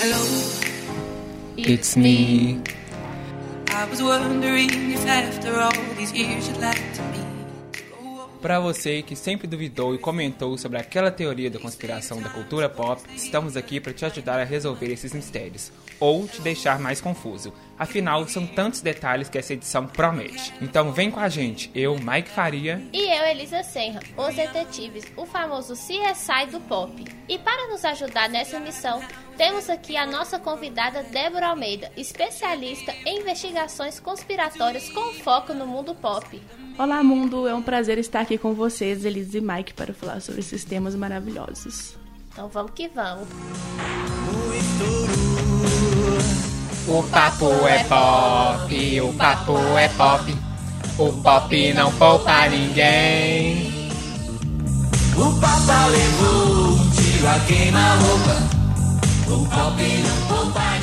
Hello, it's me. I was wondering if after all these years you'd like to me. Para você que sempre duvidou e comentou sobre aquela teoria da conspiração da cultura pop, estamos aqui para te ajudar a resolver esses mistérios, ou te deixar mais confuso. Afinal, são tantos detalhes que essa edição promete. Então vem com a gente, eu, Mike Faria. E eu, Elisa Serra, os detetives, o famoso CSI do pop. E para nos ajudar nessa missão, temos aqui a nossa convidada Débora Almeida, especialista em investigações conspiratórias com foco no mundo pop. Olá, mundo! É um prazer estar aqui com vocês, Elise e Mike, para falar sobre esses temas maravilhosos. Então vamos que vamos. O papo é pop, o papo é pop. O pop não poupa ninguém. O Papa levou um tiro a queima-roupa. O pop não poupa ninguém.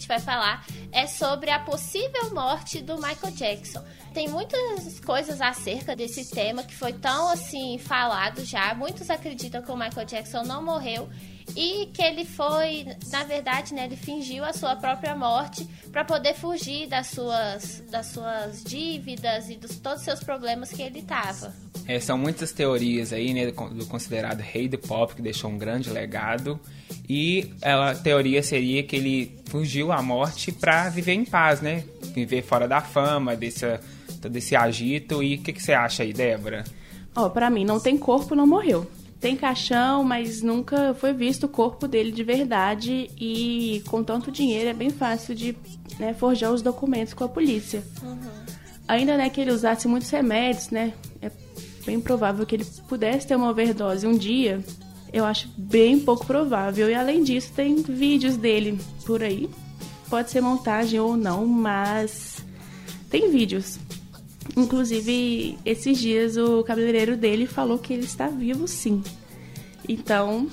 Gente vai falar é sobre a possível morte do Michael Jackson. Tem muitas coisas acerca desse tema que foi tão assim falado já. Muitos acreditam que o Michael Jackson não morreu e que ele foi, na verdade, né, ele fingiu a sua própria morte para poder fugir das suas, das suas dívidas e dos todos os seus problemas que ele tava. É, são muitas teorias aí, né, do do considerado rei do pop, que deixou um grande legado. E a teoria seria que ele fugiu à morte pra viver em paz, né? Viver fora da fama, desse, todo esse agito. E o que, que você acha aí, Débora? Ó, pra mim, não tem corpo, não morreu. Tem caixão, mas nunca foi visto o corpo dele de verdade e com tanto dinheiro é bem fácil de né, forjar os documentos com a polícia. Ainda né, que ele usasse muitos remédios, né? É bem provável que ele pudesse ter uma overdose um dia. Eu acho bem pouco provável. E além disso, tem vídeos dele por aí. Pode ser montagem ou não, mas tem vídeos. Inclusive, esses dias o cabeleireiro dele falou que ele está vivo sim. Então,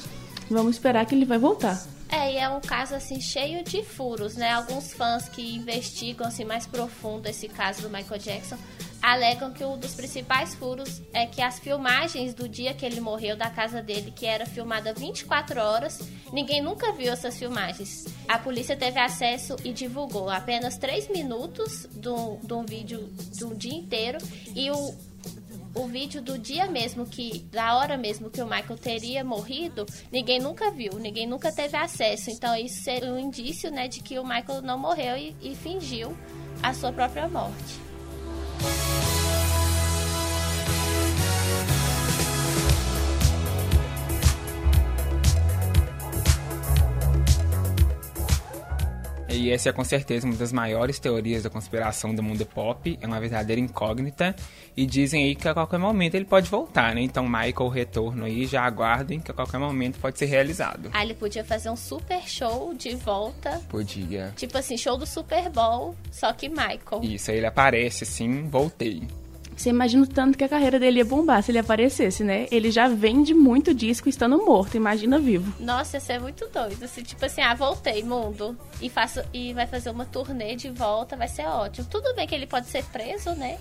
vamos esperar que ele vai voltar. É, e é um caso assim cheio de furos, né? Alguns fãs que investigam assim mais profundo esse caso do Michael Jackson alegam que um dos principais furos é que as filmagens do dia que ele morreu da casa dele, que era filmada 24 horas, ninguém nunca viu essas filmagens. A polícia teve acesso e divulgou apenas 3 minutos de um, de vídeo de um dia inteiro e o o vídeo do dia mesmo que da hora mesmo que o Michael teria morrido, ninguém nunca viu, ninguém nunca teve acesso. Então isso seria um indício, né, de que o Michael não morreu e, e fingiu a sua própria morte. E essa é com certeza uma das maiores teorias da conspiração do mundo pop. É uma verdadeira incógnita. E dizem aí que a qualquer momento ele pode voltar, né? Então, Michael, o retorno aí, já aguardem que a qualquer momento pode ser realizado. Aí ele podia fazer um super show de volta, Podia. tipo assim, show do Super Bowl, só que Michael. Isso, aí ele aparece assim, voltei. Você imagina o tanto que a carreira dele ia bombar se ele aparecesse, né? Ele já vende muito disco estando morto, imagina vivo. Nossa, ia ser muito doido. Assim, tipo assim, ah, voltei, mundo. E, faço, e vai fazer uma turnê de volta, vai ser ótimo. Tudo bem que ele pode ser preso, né?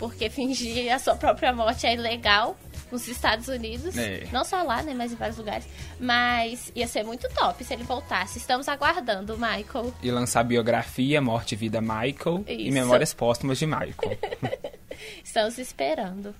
Porque fingir a sua própria morte é ilegal nos Estados Unidos. É. Não só lá, né? Mas em vários lugares. Mas ia ser muito top se ele voltasse. Estamos aguardando, Michael. E lançar biografia, Morte e Vida Michael e Isso. Memórias Póstumas de Michael. Estamos esperando.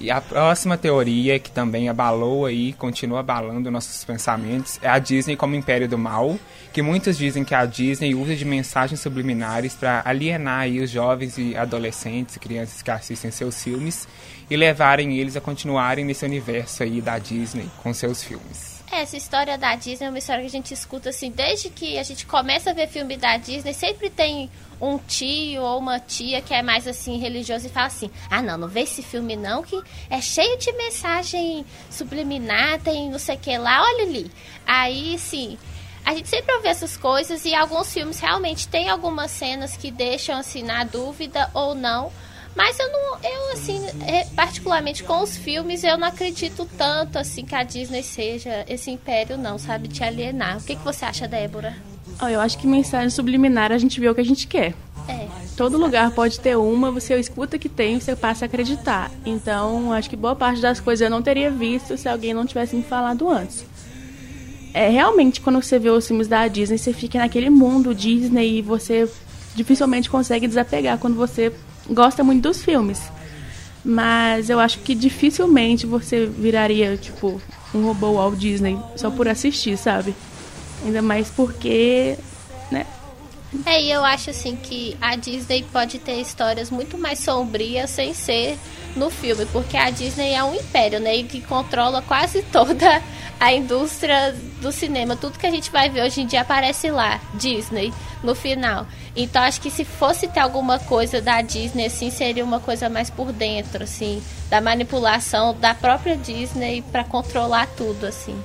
E a próxima teoria, que também abalou aí, continua abalando nossos pensamentos, é a Disney como império do mal, que muitos dizem que a Disney usa de mensagens subliminares para alienar aí os jovens e adolescentes e crianças que assistem seus filmes e levarem eles a continuarem nesse universo aí da Disney com seus filmes. É, Essa história da Disney é uma história que a gente escuta assim, desde que a gente começa a ver filme da Disney, sempre tem um tio ou uma tia que é mais assim religioso e fala assim: "Ah, não, não vê esse filme não que é cheio de mensagem subliminar, tem não sei que lá, olha ali". Aí, sim, a gente sempre ouve essas coisas e alguns filmes realmente tem algumas cenas que deixam assim na dúvida ou não, Mas eu não, eu assim, é, particularmente com os filmes, eu não acredito tanto assim que a Disney seja esse império não, sabe, de alienar. O que, que você acha, Débora? Oh, eu acho que mensagem subliminar a gente vê o que a gente quer. É. Todo lugar pode ter uma, você escuta que tem, você passa a acreditar. Então, acho que boa parte das coisas eu não teria visto se alguém não tivesse me falado antes. É, realmente, quando você vê os filmes da Disney, você fica naquele mundo Disney e você dificilmente consegue desapegar quando você gosta muito dos filmes. Mas eu acho que dificilmente você viraria, tipo, um robô Walt Disney só por assistir, sabe? Ainda mais porque, né? É, e eu acho assim que a Disney pode ter histórias muito mais sombrias sem ser no filme, porque a Disney é um império, né? E que controla quase toda a indústria do cinema. Tudo que a gente vai ver hoje em dia aparece lá, Disney, no final. Então acho que se fosse ter alguma coisa da Disney, assim, seria uma coisa mais por dentro, assim, da manipulação da própria Disney para controlar tudo, assim.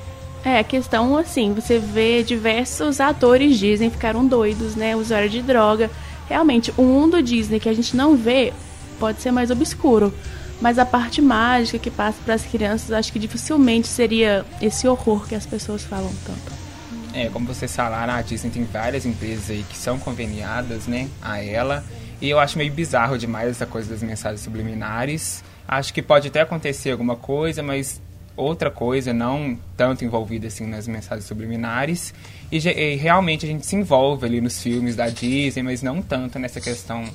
É, a questão, assim, você vê diversos atores Disney ficaram doidos, né? Usuário de droga. Realmente, o mundo Disney que a gente não vê pode ser mais obscuro. Mas a parte mágica que passa para as crianças, acho que dificilmente seria esse horror que as pessoas falam tanto. É, como vocês falaram, a Disney tem várias empresas aí que são conveniadas, né, a ela. E eu acho meio bizarro demais essa coisa das mensagens subliminares. Acho que pode até acontecer alguma coisa, mas outra coisa, não tanto envolvida assim nas mensagens subliminares. E, e, realmente a gente se envolve ali nos filmes da Disney, mas não tanto nessa questão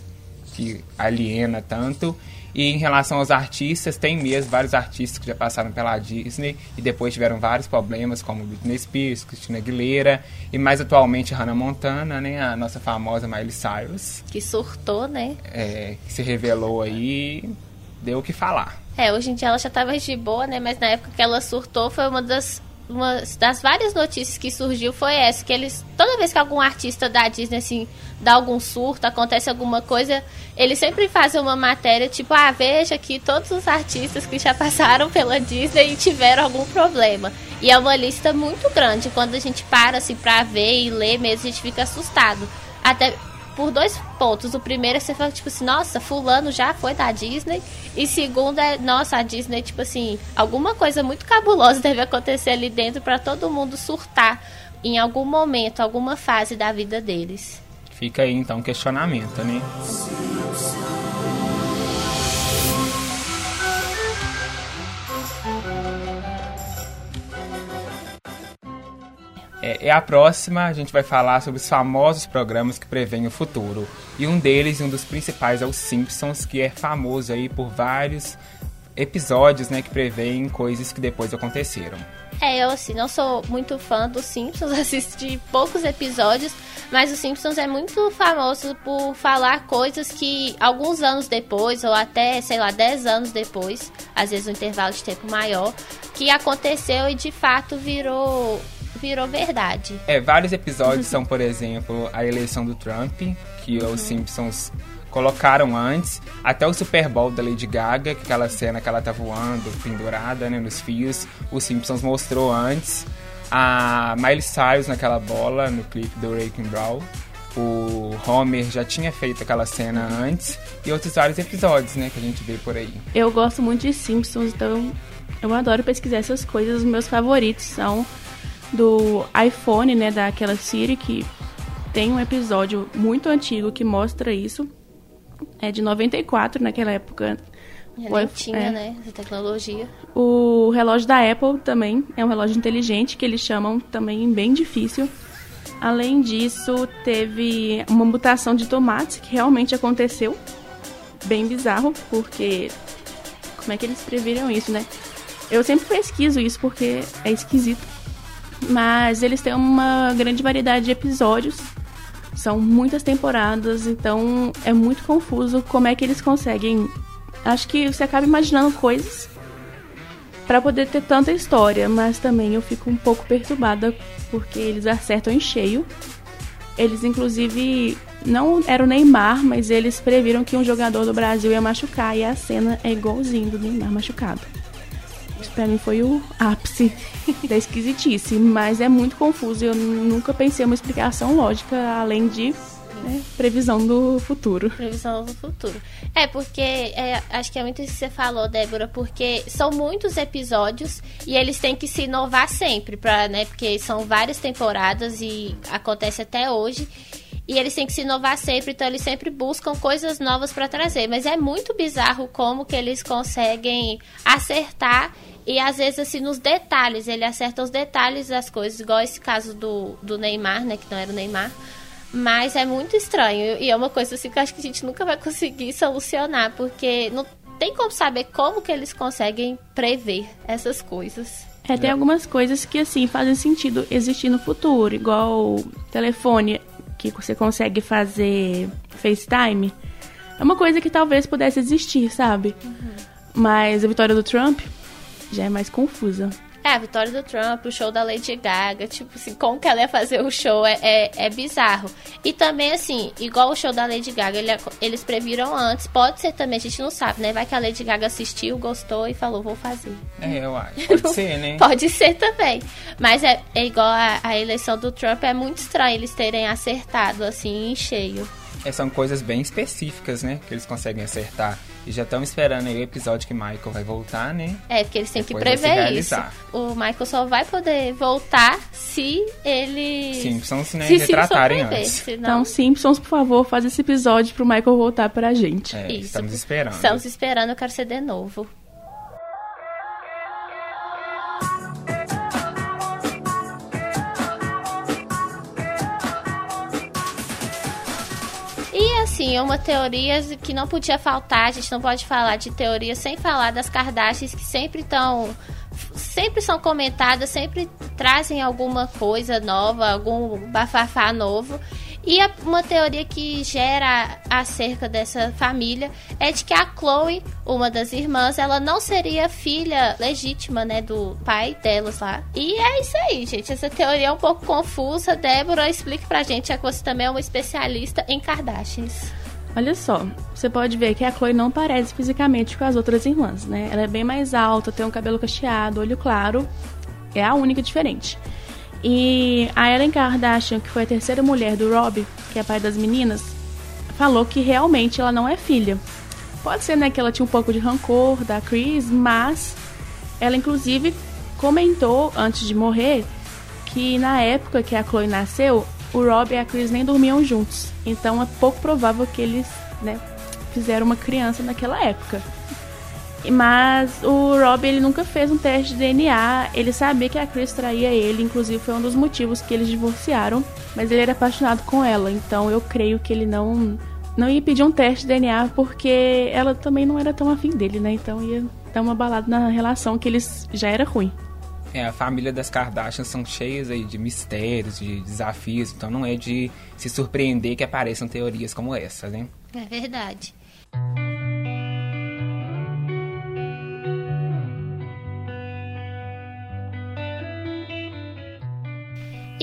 que aliena tanto. E em relação aos artistas, tem mesmo vários artistas que já passaram pela Disney e depois tiveram vários problemas, como Britney Spears, Christina Aguilera e mais atualmente Hannah Montana, né, a nossa famosa Miley Cyrus. Que surtou, né? É, que se revelou aí, deu o que falar. É, hoje em dia ela já estava de boa, né? Mas na época que ela surtou foi uma das uma das várias notícias que surgiu foi essa, que eles toda vez que algum artista da Disney assim dá algum surto, acontece alguma coisa, eles sempre fazem uma matéria tipo, ah, veja aqui todos os artistas que já passaram pela Disney e tiveram algum problema. E é uma lista muito grande, quando a gente para assim para ver e ler mesmo, a gente fica assustado. Até por dois pontos. O primeiro é você fala, tipo assim, nossa, fulano já foi da Disney. E segundo é, nossa, a Disney, tipo assim, alguma coisa muito cabulosa deve acontecer ali dentro para todo mundo surtar em algum momento, alguma fase da vida deles. Fica aí então o questionamento, né? É, é, a próxima, a gente vai falar sobre os famosos programas que preveem o futuro. E um deles, um dos principais, é o Simpsons, que é famoso aí por vários episódios, né, que preveem coisas que depois aconteceram. É, eu assim, não sou muito fã dos Simpsons, assisti poucos episódios, mas o Simpsons é muito famoso por falar coisas que alguns anos depois, ou até, sei lá, 10 anos depois, às vezes um intervalo de tempo maior, que aconteceu e de fato virou virou verdade. É, vários episódios são, por exemplo, a eleição do Trump, que uhum. os Simpsons colocaram antes, até o Super Bowl da Lady Gaga, que aquela cena que ela tá voando, pendurada, né, nos fios, os Simpsons mostrou antes. A Miley Cyrus naquela bola, no clipe do Wrecking Brawl. O Homer já tinha feito aquela cena antes e outros vários episódios, né, que a gente vê por aí. Eu gosto muito de Simpsons, então eu adoro pesquisar essas coisas. Os meus favoritos são do iPhone, né, daquela Siri que tem um episódio muito antigo que mostra isso. É de 94, naquela época. Já tinha, é. né, essa tecnologia. O relógio da Apple também é um relógio inteligente que eles chamam também bem difícil. Além disso, teve uma mutação de tomates que realmente aconteceu. Bem bizarro, porque como é que eles previram isso, né? Eu sempre pesquiso isso porque é esquisito. Mas eles têm uma grande variedade de episódios. São muitas temporadas, então é muito confuso como é que eles conseguem. Acho que você acaba imaginando coisas para poder ter tanta história, mas também eu fico um pouco perturbada porque eles acertam em cheio. Eles inclusive não era o Neymar, mas eles previram que um jogador do Brasil ia machucar e a cena é igualzinho do Neymar machucado. Isso pra mim foi o ápice da esquisitice, mas é muito confuso e eu nunca pensei uma explicação lógica além de né, previsão do futuro. Previsão do futuro. É, porque é, acho que é muito isso que você falou, Débora, porque são muitos episódios e eles têm que se inovar sempre, pra, né? Porque são várias temporadas e acontece até hoje. E eles têm que se inovar sempre, então eles sempre buscam coisas novas para trazer. Mas é muito bizarro como que eles conseguem acertar e às vezes assim nos detalhes, ele acerta os detalhes das coisas, igual esse caso do, do Neymar, né, que não era o Neymar. Mas é muito estranho e é uma coisa assim que eu acho que a gente nunca vai conseguir solucionar, porque não tem como saber como que eles conseguem prever essas coisas. É, tem algumas coisas que, assim, fazem sentido existir no futuro, igual telefone que você consegue fazer FaceTime. É uma coisa que talvez pudesse existir, sabe? Mas a vitória do Trump já é mais confusa. É, a vitória do Trump, o show da Lady Gaga, tipo assim, como que ela ia fazer o show é, é, é bizarro. E também, assim, igual o show da Lady Gaga, ele- eles previram antes, pode ser também, a gente não sabe, né? Vai que a Lady Gaga assistiu, gostou e falou, vou fazer. É, eu acho. Pode ser, né? Pode ser também. Mas é, é igual a, a eleição do Trump, é muito estranho eles terem acertado, assim, em cheio. É, são coisas bem específicas, né? Que eles conseguem acertar. E já estão esperando aí o episódio que Michael vai voltar, né? É, porque eles têm Depois que prever isso. O Michael só vai poder voltar se ele... Simpsons, né? se retratarem Simpson prever, antes. senão- Então, Simpsons, por favor, faz esse episódio pro Michael voltar pra gente. É, Isso. estamos esperando. Estamos esperando, eu quero ser de novo. Assim, uma teoria que não podia faltar, a gente não pode falar de teoria sem falar das Kardashians que sempre estão sempre são comentadas, sempre trazem alguma coisa nova, algum bafafá novo. E a- uma teoria que gera acerca dessa família é de que a Chloe, uma das irmãs, ela não seria filha legítima, né, do pai delas lá. E é isso aí, gente. Essa teoria é um pouco confusa. Débora, explique pra gente, já que você também é uma especialista em Kardashians. Olha só, você pode ver que a Chloe não parece fisicamente com as outras irmãs, né? Ela é bem mais alta, tem um cabelo cacheado, olho claro. É a única diferente. E a Ellen Kardashian, que foi a terceira mulher do Rob, que é pai das meninas, falou que realmente ela não é filha. Pode ser, né, que ela tinha um pouco de rancor da Chris, mas ela inclusive comentou antes de morrer que na época que a Chloe nasceu, o Rob e a Chris nem dormiam juntos. Então é pouco provável que eles, né, fizeram uma criança naquela época. Mas o Rob ele nunca fez um teste de DNA. Ele sabia que a Chris traía ele, inclusive foi um dos motivos que eles divorciaram. Mas ele era apaixonado com ela, então eu creio que ele não não ia pedir um teste de DNA porque ela também não era tão afim dele, né? Então ia dar uma balada na relação que eles já era ruim. É, a família das Kardashians são cheias aí de mistérios, de desafios, então não é de se surpreender que apareçam teorias como essa, né? É verdade.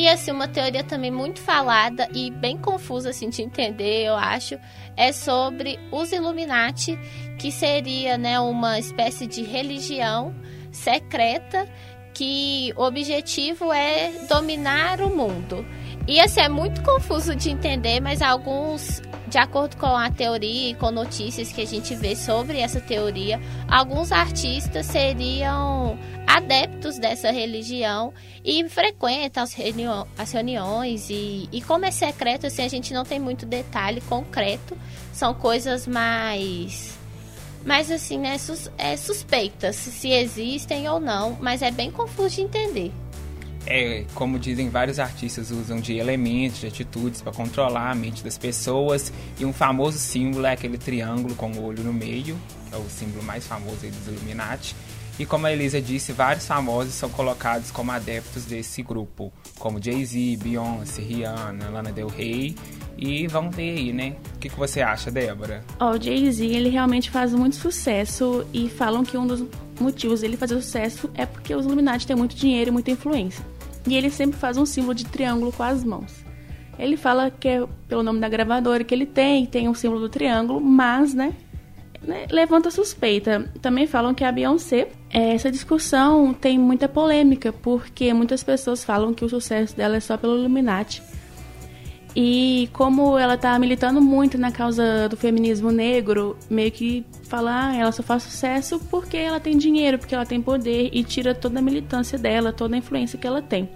E assim, uma teoria também muito falada e bem confusa assim de entender, eu acho, é sobre os Illuminati, que seria, né, uma espécie de religião secreta que o objetivo é dominar o mundo. E assim, é muito confuso de entender, mas alguns, de acordo com a teoria e com notícias que a gente vê sobre essa teoria, alguns artistas seriam adeptos dessa religião e frequentam as, reunião- as reuniões. E, e como é secreto, assim, a gente não tem muito detalhe concreto. São coisas mais mas assim, né, sus é suspeitas se existem ou não, mas é bem confuso de entender. É, como dizem, vários artistas usam de elementos, de atitudes para controlar a mente das pessoas. E um famoso símbolo é aquele triângulo com o olho no meio, que é o símbolo mais famoso dos Illuminati. E como a Elisa disse, vários famosos são colocados como adeptos desse grupo, como Jay-Z, Beyoncé, Rihanna, Lana Del Rey. E vamos ver aí, né? O que, que você acha, Débora? Ó, o Jay-Z, ele realmente faz muito sucesso e falam que um dos motivos dele fazer sucesso é porque os Illuminati têm muito dinheiro e muita influência. E ele sempre faz um símbolo de triângulo com as mãos. Ele fala que é pelo nome da gravadora que ele tem, tem um símbolo do triângulo, mas, né, né, levanta suspeita. Também falam que a Beyoncé, é, essa discussão tem muita polêmica, porque muitas pessoas falam que o sucesso dela é só pelo Illuminati. E como ela tá militando muito na causa do feminismo negro, meio que falar, ah, ela só faz sucesso porque ela tem dinheiro, porque ela tem poder e tira toda a militância dela, toda a influência que ela tem.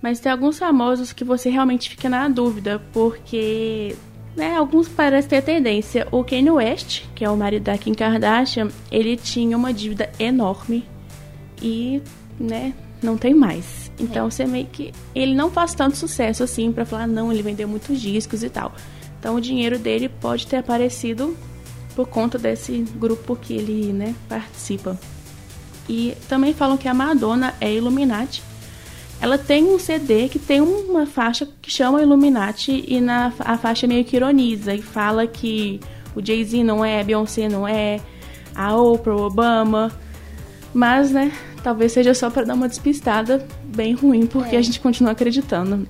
Mas tem alguns famosos que você realmente fica na dúvida, porque né, alguns parecem ter tendência. O Kanye West, que é o marido da Kim Kardashian, ele tinha uma dívida enorme e, né, não tem mais. Então você meio que ele não faz tanto sucesso assim para falar não, ele vendeu muitos discos e tal. Então o dinheiro dele pode ter aparecido por conta desse grupo que ele, né, participa. E também falam que a Madonna é Illuminati ela tem um CD que tem uma faixa que chama Illuminati e na a faixa meio que ironiza e fala que o Jay-Z não é, Beyoncé não é, a Oprah, o Obama. Mas, né, talvez seja só para dar uma despistada bem ruim, porque é. a gente continua acreditando.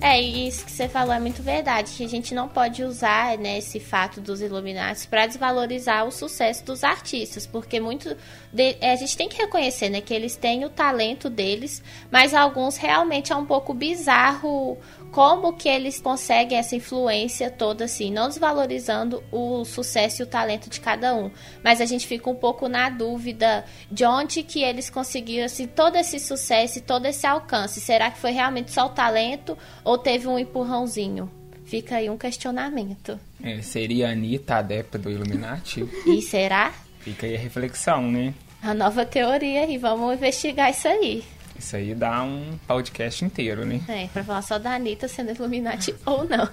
É, isso que você falou é muito verdade, que a gente não pode usar né, esse fato dos Illuminati para desvalorizar o sucesso dos artistas, porque muito de, é, a gente tem que reconhecer né, que eles têm o talento deles, mas alguns realmente é um pouco bizarro como que eles conseguem essa influência toda assim, não desvalorizando o sucesso e o talento de cada um, mas a gente fica um pouco na dúvida de onde que eles conseguiram assim, todo esse sucesso e todo esse alcance. Será que foi realmente só o talento ou teve um empurrãozinho? Fica aí um questionamento. É, seria a Anitta adepta do Illuminati? E será? Fica aí a reflexão, né? A nova teoria e vamos investigar isso aí. Isso aí dá um podcast inteiro, né? É, pra falar só da Anitta sendo Illuminati ou não.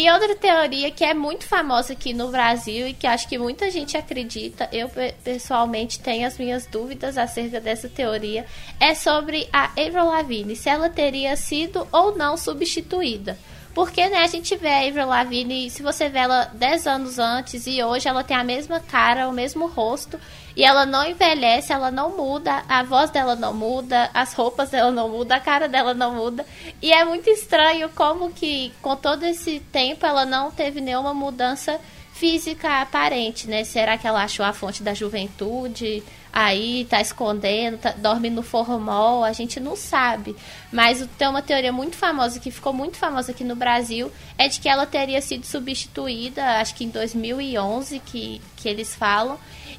E outra teoria que é muito famosa aqui no Brasil e que acho que muita gente acredita, eu pessoalmente tenho as minhas dúvidas acerca dessa teoria, é sobre a Avril Lavigne, se ela teria sido ou não substituída. Porque, né, a gente vê a Avril Lavigne, se você vê ela 10 anos antes e hoje ela tem a mesma cara, o mesmo rosto, e ela não envelhece, ela não muda, a voz dela não muda, as roupas dela não muda, a cara dela não muda. E é muito estranho como que com todo esse tempo ela não teve nenhuma mudança física aparente, né? Será que ela achou a fonte da juventude? aí tá escondendo, tá, dorme no formol, a gente não sabe. Mas tem uma teoria muito famosa que ficou muito famosa aqui no Brasil, é de que ela teria sido substituída, acho que em 2011 que, que eles falam,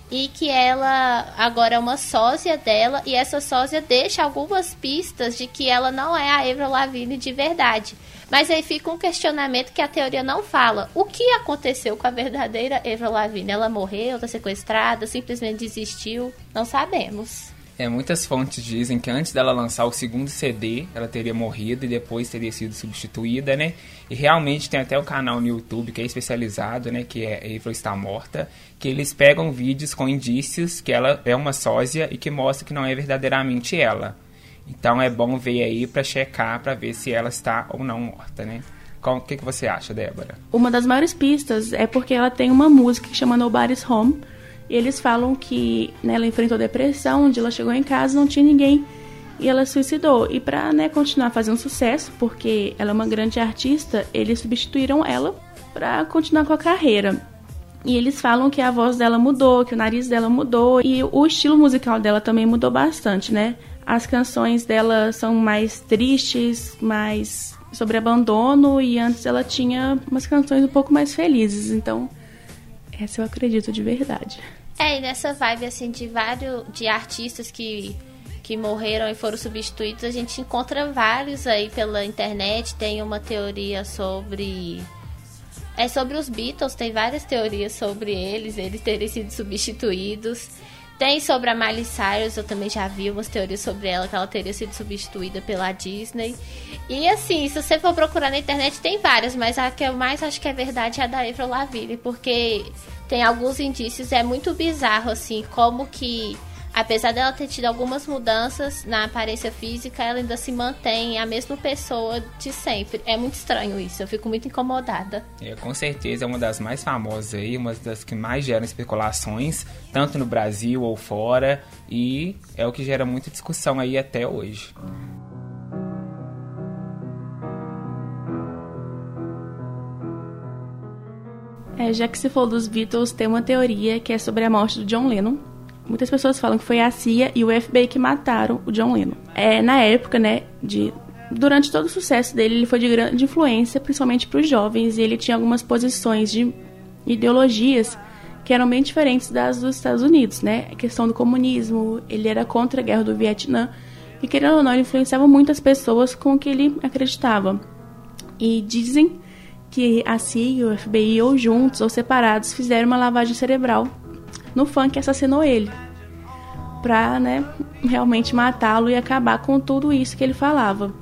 e que ela agora é uma sósia dela e essa sósia deixa algumas pistas de que ela não é a Avril Lavigne de verdade. Mas aí fica um questionamento que a teoria não fala. O que aconteceu com a verdadeira Avril Lavigne? Ela morreu, está sequestrada, simplesmente desistiu? Não sabemos. É, muitas fontes dizem que antes dela lançar o segundo CD, ela teria morrido e depois teria sido substituída, né? E realmente tem até o um canal no YouTube que é especializado, né? Que é Avril está morta, que eles pegam vídeos com indícios que ela é uma sósia e que mostra que não é verdadeiramente ela. Então é bom ver aí para checar, para ver se ela está ou não morta, né? O que, que você acha, Débora? Uma das maiores pistas é porque ela tem uma música que chama Nobody's Home. E eles falam que né, ela enfrentou depressão, onde ela chegou em casa não tinha ninguém e ela suicidou. E para né, continuar fazendo sucesso, porque ela é uma grande artista, eles substituíram ela para continuar com a carreira. E eles falam que a voz dela mudou, que o nariz dela mudou e o estilo musical dela também mudou bastante, né? As canções dela são mais tristes, mais sobre abandono e antes ela tinha umas canções um pouco mais felizes. Então, essa eu acredito de verdade. É, e nessa vibe assim de vários de artistas que que morreram e foram substituídos, a gente encontra vários aí pela internet. Tem uma teoria sobre é sobre os Beatles, tem várias teorias sobre eles, eles terem sido substituídos. Tem sobre a Miley Cyrus, eu também já vi umas teorias sobre ela, que ela teria sido substituída pela Disney. E assim, se você for procurar na internet, tem várias, mas a que eu mais acho que é verdade é a da Avril Lavigne, porque tem alguns indícios, é muito bizarro, assim, como que apesar dela ter tido algumas mudanças na aparência física, ela ainda se mantém a mesma pessoa de sempre. É muito estranho isso, eu fico muito incomodada. É, com certeza é uma das mais famosas aí, uma das que mais geram especulações, tanto no Brasil ou fora, e é o que gera muita discussão aí até hoje. É, já que se falou dos Beatles, tem uma teoria que é sobre a morte do John Lennon. Muitas pessoas falam que foi a CIA e o FBI que mataram o John Lennon. É, na época, né, de durante todo o sucesso dele, ele foi de grande influência, principalmente para os jovens, e ele tinha algumas posições de ideologias que eram bem diferentes das dos Estados Unidos, né? A questão do comunismo, ele era contra a guerra do Vietnã, e querendo ou não, ele influenciava muitas pessoas com o que ele acreditava. E dizem que a CIA o FBI, ou juntos ou separados, fizeram uma lavagem cerebral no que assassinou ele. Pra, né, realmente matá-lo e acabar com tudo isso que ele falava.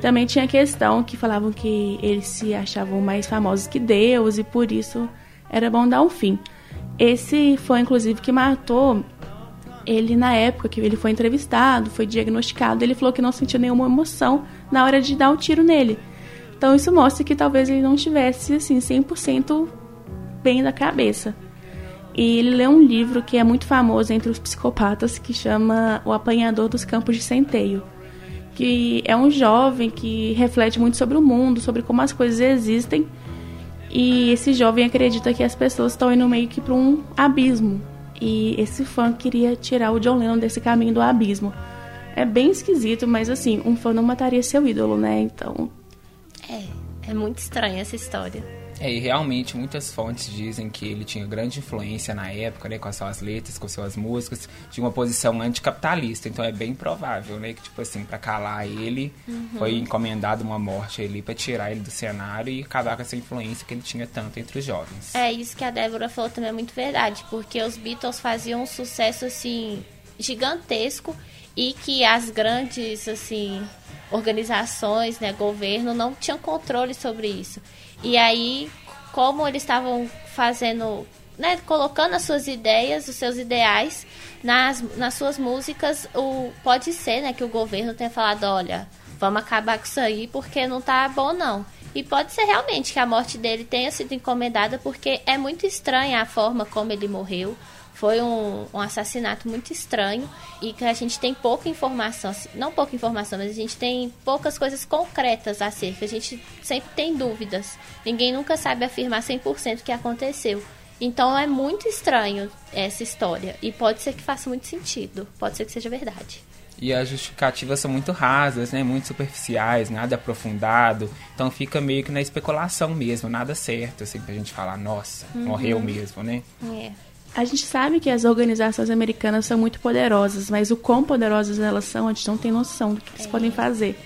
Também tinha questão que falavam que eles se achavam mais famosos que Deus e por isso era bom dar um fim. Esse foi inclusive que matou ele na época que ele foi entrevistado, foi diagnosticado, ele falou que não sentiu nenhuma emoção na hora de dar o um tiro nele. Então isso mostra que talvez ele não estivesse assim 100% bem da cabeça. E ele leu um livro que é muito famoso entre os psicopatas que chama O Apanhador dos Campos de Centeio que é um jovem que reflete muito sobre o mundo, sobre como as coisas existem. E esse jovem acredita que as pessoas estão indo meio que para um abismo. E esse fã queria tirar o John Lennon desse caminho do abismo. É bem esquisito, mas assim, um fã não mataria seu ídolo, né? Então. É, é muito estranha essa história. É, e realmente muitas fontes dizem que ele tinha grande influência na época, né, com as suas letras, com suas músicas, de uma posição anticapitalista. Então é bem provável, né, que tipo assim, para calar ele, uhum. foi encomendado uma morte ali para tirar ele do cenário e acabar com essa influência que ele tinha tanto entre os jovens. É isso que a Débora falou também é muito verdade, porque os Beatles faziam um sucesso assim gigantesco e que as grandes assim organizações, né, governo não tinham controle sobre isso. E aí, como eles estavam fazendo, né, colocando as suas ideias, os seus ideais nas, nas suas músicas, o, pode ser, né, que o governo tenha falado, olha, vamos acabar com isso aí porque não tá bom não. E pode ser realmente que a morte dele tenha sido encomendada porque é muito estranha a forma como ele morreu foi um, um, assassinato muito estranho e que a gente tem pouca informação, assim, não pouca informação, mas a gente tem poucas coisas concretas acerca. A gente sempre tem dúvidas. Ninguém nunca sabe afirmar 100% o que aconteceu. Então é muito estranho essa história e pode ser que faça muito sentido, pode ser que seja verdade. E as justificativas são muito rasas, né? Muito superficiais, nada aprofundado. Então fica meio que na especulação mesmo, nada certo, assim, pra gente falar, nossa, uhum. morreu mesmo, né? É. A gente sabe que as organizações americanas são muito poderosas, mas o quão poderosas elas são, a gente não tem noção do que eles é. podem fazer.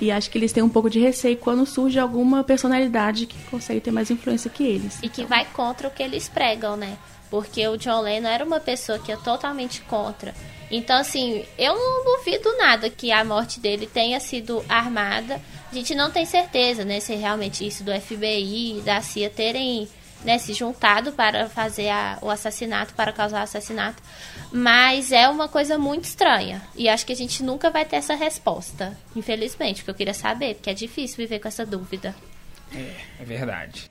E acho que eles têm um pouco de receio quando surge alguma personalidade que consegue ter mais influência que eles. E que vai contra o que eles pregam, né? Porque o John Lennon era uma pessoa que é totalmente contra. Então, assim, eu não duvido nada que a morte dele tenha sido armada. A gente não tem certeza, né? Se realmente isso do FBI e da CIA terem né, se juntado para fazer a, o assassinato, para causar o assassinato. Mas é uma coisa muito estranha. E acho que a gente nunca vai ter essa resposta, infelizmente, porque eu queria saber, porque é difícil viver com essa dúvida. É, é verdade.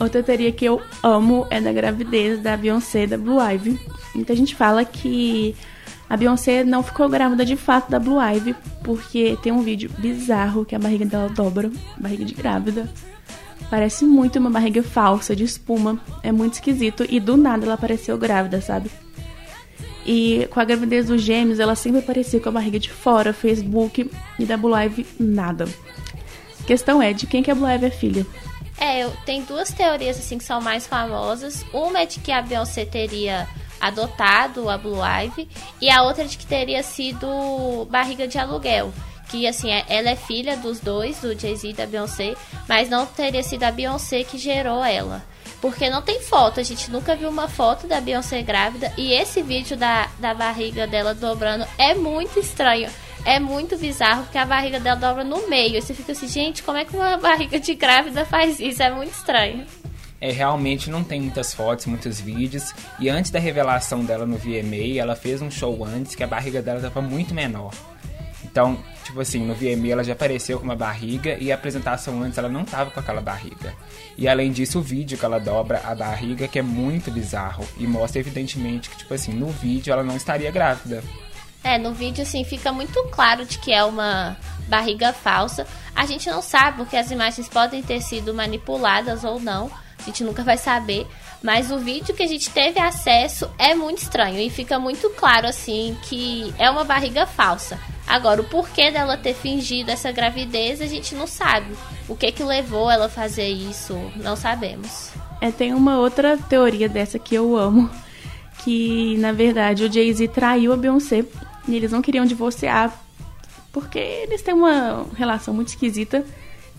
Outra teoria que eu amo é da gravidez da Beyoncé da Blue Ivy. Muita gente fala que a Beyoncé não ficou grávida de fato da Blue Ivy, porque tem um vídeo bizarro que a barriga dela dobra, barriga de grávida. Parece muito uma barriga falsa, de espuma. É muito esquisito. E do nada ela apareceu grávida, sabe? E com a gravidez dos gêmeos, ela sempre aparecia com a barriga de fora, Facebook e da Blue Ivy, nada. Questão é, de quem que a Blue Ivy é filha? É, tem duas teorias assim que são mais famosas. Uma é de que a Beyoncé teria adotado a Blue Ivy e a outra de que teria sido barriga de aluguel. Que assim, é, ela é filha dos dois, do Jay-Z e da Beyoncé, mas não teria sido a Beyoncé que gerou ela. Porque não tem foto, a gente nunca viu uma foto da Beyoncé grávida. E esse vídeo da, da barriga dela dobrando é muito estranho. É muito bizarro, porque a barriga dela dobra no meio. E você fica assim, gente, como é que uma barriga de grávida faz isso? É muito estranho é, realmente não tem muitas fotos, muitos vídeos. E antes da revelação dela no VMA, ela fez um show antes que a barriga dela estava muito menor. Então, tipo assim, no VMA ela já apareceu com uma barriga e a apresentação antes ela não tava com aquela barriga. E além disso, o vídeo que ela dobra a barriga, que é muito bizarro e mostra evidentemente que, tipo assim, no vídeo ela não estaria grávida. É, no vídeo, assim, fica muito claro de que é uma barriga falsa. A gente não sabe, porque as imagens podem ter sido manipuladas ou não. A gente nunca vai saber. Mas o vídeo que a gente teve acesso é muito estranho e fica muito claro assim que é uma barriga falsa. Agora, o porquê dela ter fingido essa gravidez a gente não sabe. O que que levou ela a fazer isso, não sabemos. É, tem uma outra teoria dessa que eu amo, que na verdade o Jay-Z traiu a Beyoncé e eles não queriam divorciar porque eles têm uma relação muito esquisita.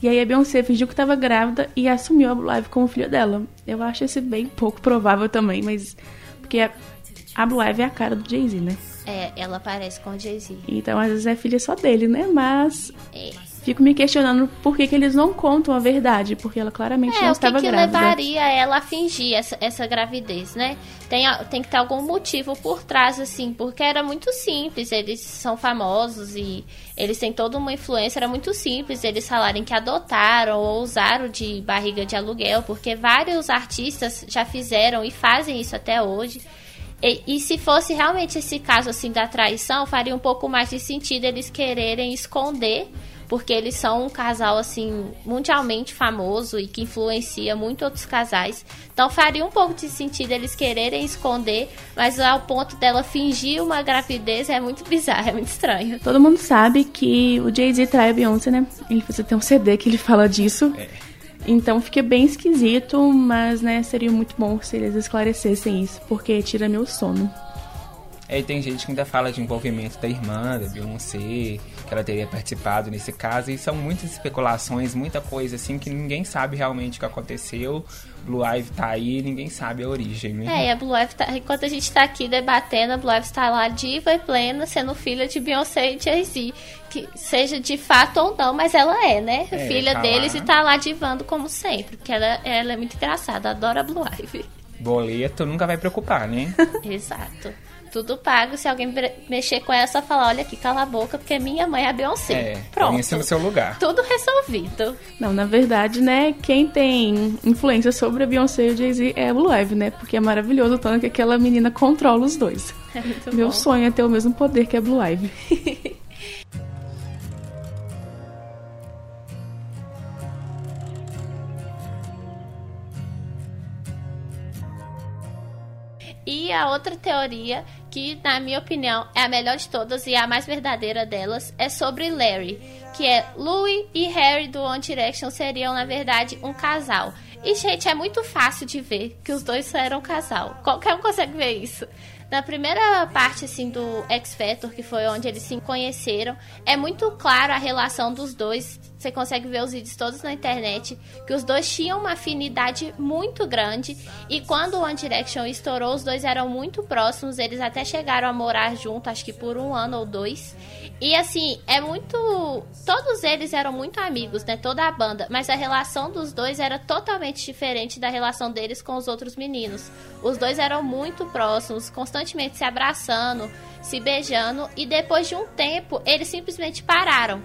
E aí a Beyoncé fingiu que estava grávida e assumiu a Blue Ivy como filho dela. Eu acho esse bem pouco provável também, mas porque a, a Blue Ivy é a cara do Jay-Z, né? É, ela parece com o Jay-Z. Então às vezes é filha só dele, né? Mas É. fico me questionando por que, que eles não contam a verdade, porque ela claramente É, não o que, estava que grávida. levaria ela a fingir essa, essa gravidez, né? Tem, tem que ter algum motivo por trás, assim, porque era muito simples. Eles são famosos e eles têm toda uma influência. Era muito simples eles falarem que adotaram ou usaram de barriga de aluguel, porque vários artistas já fizeram e fazem isso até hoje. E, e se fosse realmente esse caso assim da traição, faria um pouco mais de sentido eles quererem esconder, porque eles são um casal assim mundialmente famoso e que influencia muito outros casais. Então faria um pouco de sentido eles quererem esconder, mas ao ponto dela fingir uma gravidez é muito bizarro, é muito estranho. Todo mundo sabe que o Jay-Z trai a Beyoncé, né? Ele você tem um CD que ele fala disso. Então fica bem esquisito, mas né, seria muito bom se eles esclarecessem isso, porque tira meu sono. Aí tem gente que ainda fala de envolvimento da irmã, da Beyoncé, que ela teria participado nesse caso, e são muitas especulações, muita coisa assim que ninguém sabe realmente o que aconteceu. Blue Ivy tá aí, ninguém sabe a origem, né? É, e a Blue Ivy tá, enquanto a gente tá aqui debatendo, a Blue Ivy está lá diva e plena, sendo filha de Beyoncé e Jay-Z. Que seja de fato ou não, mas ela é, né? É, filha tá deles lá. e tá lá divando como sempre. Porque ela, ela é muito engraçada, adora a Blue Ivy. Boleto nunca vai preocupar, né? Exato. Tudo pago, se alguém mexer com ela, só falar, olha aqui, cala a boca, porque minha mãe é a Beyoncé. É, Pronto. põe-se no seu lugar. Tudo resolvido. Não, na verdade, né, quem tem influência sobre a Beyoncé e o Jay-Z é a Blue Ivy, né? Porque é maravilhoso o tanto que aquela menina controla os dois. É muito Meu bom. sonho é ter o mesmo poder que a Blue Ivy. E a outra teoria, que na minha opinião é a melhor de todas e a mais verdadeira delas, é sobre Larry, que é Louis e Harry do One Direction seriam na verdade um casal. E gente, é muito fácil de ver que os dois eram casal. Qualquer um consegue ver isso. Na primeira parte assim do X Factor, que foi onde eles se conheceram, é muito claro a relação dos dois. Você consegue ver os vídeos todos na internet que os dois tinham uma afinidade muito grande e quando o One Direction estourou, os dois eram muito próximos, eles até chegaram a morar junto, acho que por um ano ou dois. E assim, é muito. Todos eles eram muito amigos, né? Toda a banda. Mas a relação dos dois era totalmente diferente da relação deles com os outros meninos. Os dois eram muito próximos, constantemente se abraçando, se beijando. E depois de um tempo, eles simplesmente pararam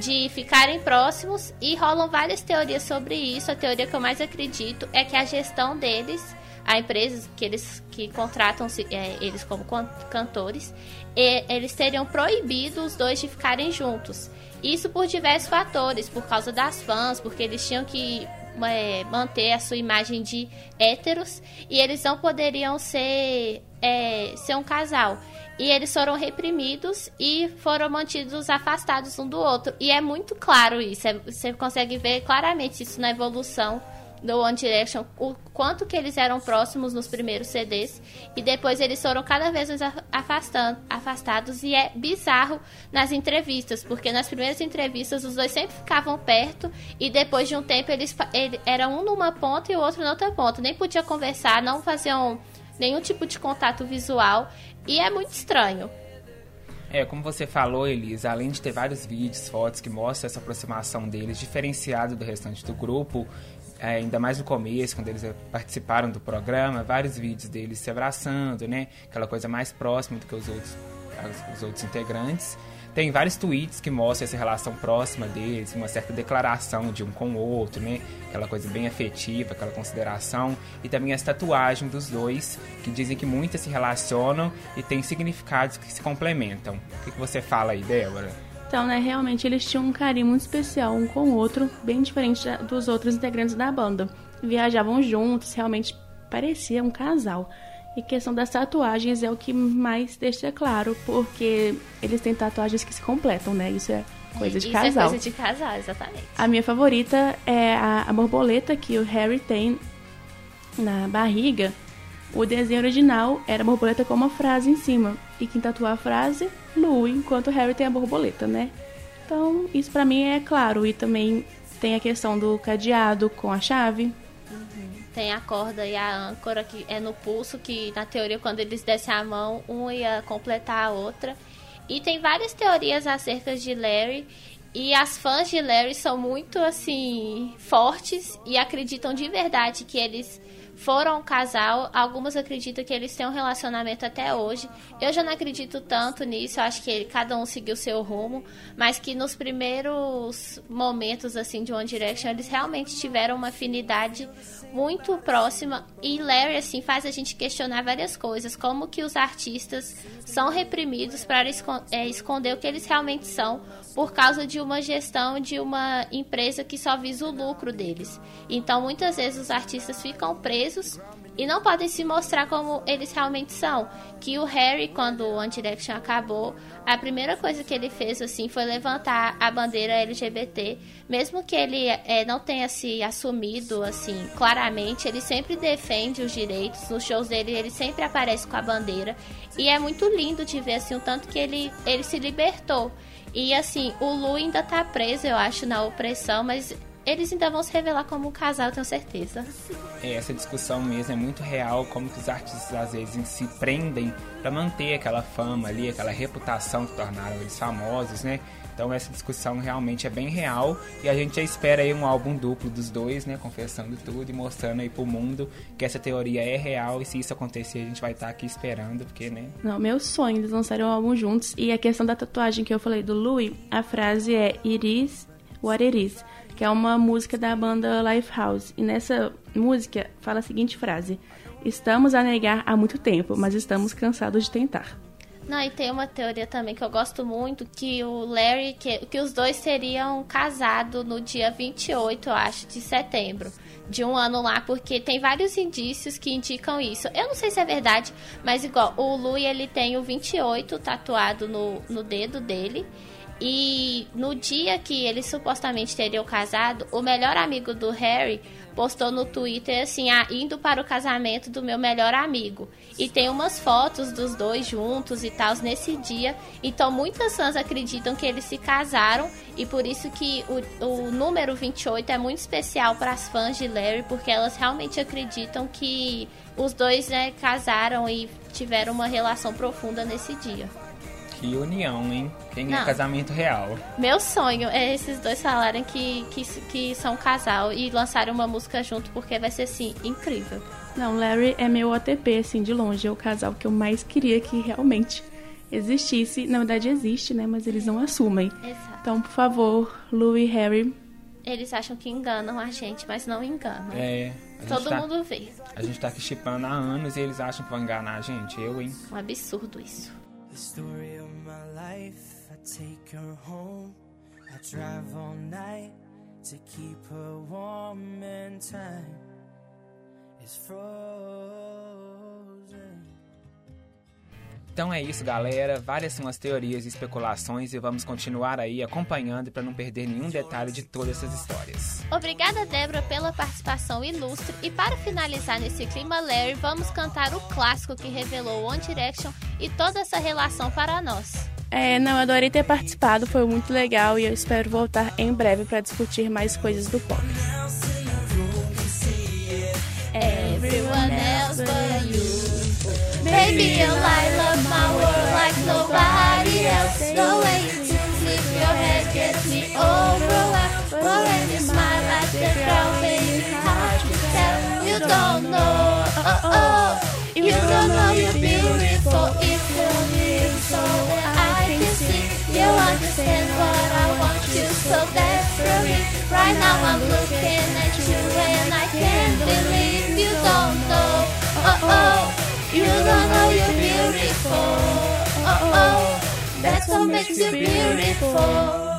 de ficarem próximos. E rolam várias teorias sobre isso. A teoria que eu mais acredito é que a gestão deles a empresa que eles que contratam é, eles como can- cantores, e- eles teriam proibido os dois de ficarem juntos. Isso por diversos fatores, por causa das fãs, porque eles tinham que é, manter a sua imagem de héteros e eles não poderiam ser, é, ser um casal. E eles foram reprimidos e foram mantidos afastados um do outro. E é muito claro isso. é- você consegue ver claramente isso na evolução do One Direction, o quanto que eles eram próximos nos primeiros CDs e depois eles foram cada vez mais afastando, afastados e é bizarro nas entrevistas, porque nas primeiras entrevistas os dois sempre ficavam perto e depois de um tempo eles ele, era um numa ponta e o outro na outra ponta, nem podia conversar, não faziam nenhum tipo de contato visual e é muito estranho. É, como você falou, Elisa, além de ter vários vídeos, fotos que mostram essa aproximação deles, diferenciado do restante do grupo, é, ainda mais no começo, quando eles participaram do programa, vários vídeos deles se abraçando, né? Aquela coisa mais próxima do que os outros as- os outros integrantes. Tem vários tweets que mostram essa relação próxima deles, uma certa declaração de um com o outro, né? Aquela coisa bem afetiva, aquela consideração. E também as tatuagens dos dois, que dizem que muitas se relacionam e têm significados que se complementam. O que, que você fala aí, Débora? Então, né, realmente eles tinham um carinho muito especial um com o outro, bem diferente dos outros integrantes da banda. Viajavam juntos, realmente parecia um casal. E questão das tatuagens é o que mais deixa claro, porque eles têm tatuagens que se completam, né? Isso é coisa de Isso casal. é coisa de casal, exatamente. A minha favorita é a, a borboleta que o Harry tem na barriga. O desenho original era a borboleta com uma frase em cima. E quem tatuou a frase, Louis, enquanto o Harry tem a borboleta, né? Então, isso pra mim é claro. E também tem a questão do cadeado com a chave. Tem a corda e a âncora que é no pulso, que na teoria quando eles dessem a mão, um ia completar a outra. E tem várias teorias acerca de Larry. E as fãs de Larry são muito assim fortes e acreditam de verdade que eles foram um casal. Algumas acreditam que eles têm um relacionamento até hoje. Eu já não acredito tanto nisso. Eu acho que cada um seguiu seu rumo, mas que nos primeiros momentos assim de One Direction eles realmente tiveram uma afinidade muito próxima e Larry assim faz a gente questionar várias coisas, como que os artistas são reprimidos para é, esconder o que eles realmente são por causa de uma gestão de uma empresa que só visa o lucro deles. Então muitas vezes os artistas ficam presos e não podem se mostrar como eles realmente são. Que o Harry, quando o One Direction acabou, a primeira coisa que ele fez assim foi levantar a bandeira LGBT, mesmo que ele eh, não tenha se assumido assim claramente, ele sempre defende os direitos. Nos shows dele, ele sempre aparece com a bandeira e é muito lindo de ver assim o tanto que ele ele se libertou. E assim, o Lu ainda tá preso, eu acho, na opressão, mas eles ainda vão se revelar como um casal, eu tenho certeza. É, essa discussão mesmo é muito real, como que os artistas às vezes se prendem para manter aquela fama ali, aquela reputação que tornaram eles famosos, né? Então essa discussão realmente é bem real e a gente já espera aí um álbum duplo dos dois, né? Confessando tudo e mostrando aí pro mundo que essa teoria é real e se isso acontecer a gente vai estar aqui esperando, porque, né? Não, meu sonho, eles lançaram um álbum juntos. E a questão da tatuagem que eu falei do Louis, a frase é It is what it is, que é uma música da banda Lifehouse. E nessa música fala a seguinte frase: Estamos a negar há muito tempo, mas estamos cansados de tentar. Não, e tem uma teoria também que eu gosto muito, que o Larry, que, que os dois teriam casado no dia 28, eu acho, de setembro. De um ano lá, porque tem vários indícios que indicam isso. Eu não sei se é verdade, mas igual, o Louis, ele tem o 28 tatuado no, no dedo dele. E no dia que eles supostamente teriam casado, o melhor amigo do Harry postou no Twitter assim: ah, indo para o casamento do meu melhor amigo. E tem umas fotos dos dois juntos e tal nesse dia. Então muitas fãs acreditam que eles se casaram e por isso que o, o número 28 é muito especial para as fãs de Larry, porque elas realmente acreditam que os dois né, casaram e tiveram uma relação profunda nesse dia. Que união, hein? Quem é Não. casamento real? Meu sonho é esses dois falarem que, que, que são casal e lançarem uma música junto, porque vai ser assim, incrível. Não, Larry é meu OTP, assim, de longe. É o casal que eu mais queria que realmente existisse. Na verdade, existe, né? Mas eles não assumem. Exato. Então, por favor, Lou e Harry, Eles acham que enganam a gente, mas não enganam. É. Todo tá, mundo vê. a gente tá aqui chipando há anos e eles acham que vão enganar a gente. Eu, hein? Um absurdo isso. The story life, I take her home. I drive all night to keep her warm and time is frozen. Então é isso, galera. Várias são as teorias e especulações e vamos continuar aí acompanhando para não perder nenhum detalhe de todas essas histórias. Obrigada, Débora, pela participação ilustre. E para finalizar nesse clima Larry, vamos cantar o clássico que revelou One Direction e toda essa relação para nós. É, não, eu adorei ter participado, foi muito legal e eu espero voltar em breve para discutir mais coisas do pop. Everyone else but you. Baby, you up my world like nobody else. The way you flip your head gets me overwhelmed. But when you smile at the crowd, baby, it's hard to tell. You don't know, oh, oh. You don't know you're beautiful if you live so understand what I want you so desperately. Right now I'm looking at you and I can't believe you don't know. Oh oh, you don't know you're beautiful. Oh oh, that's what makes you beautiful.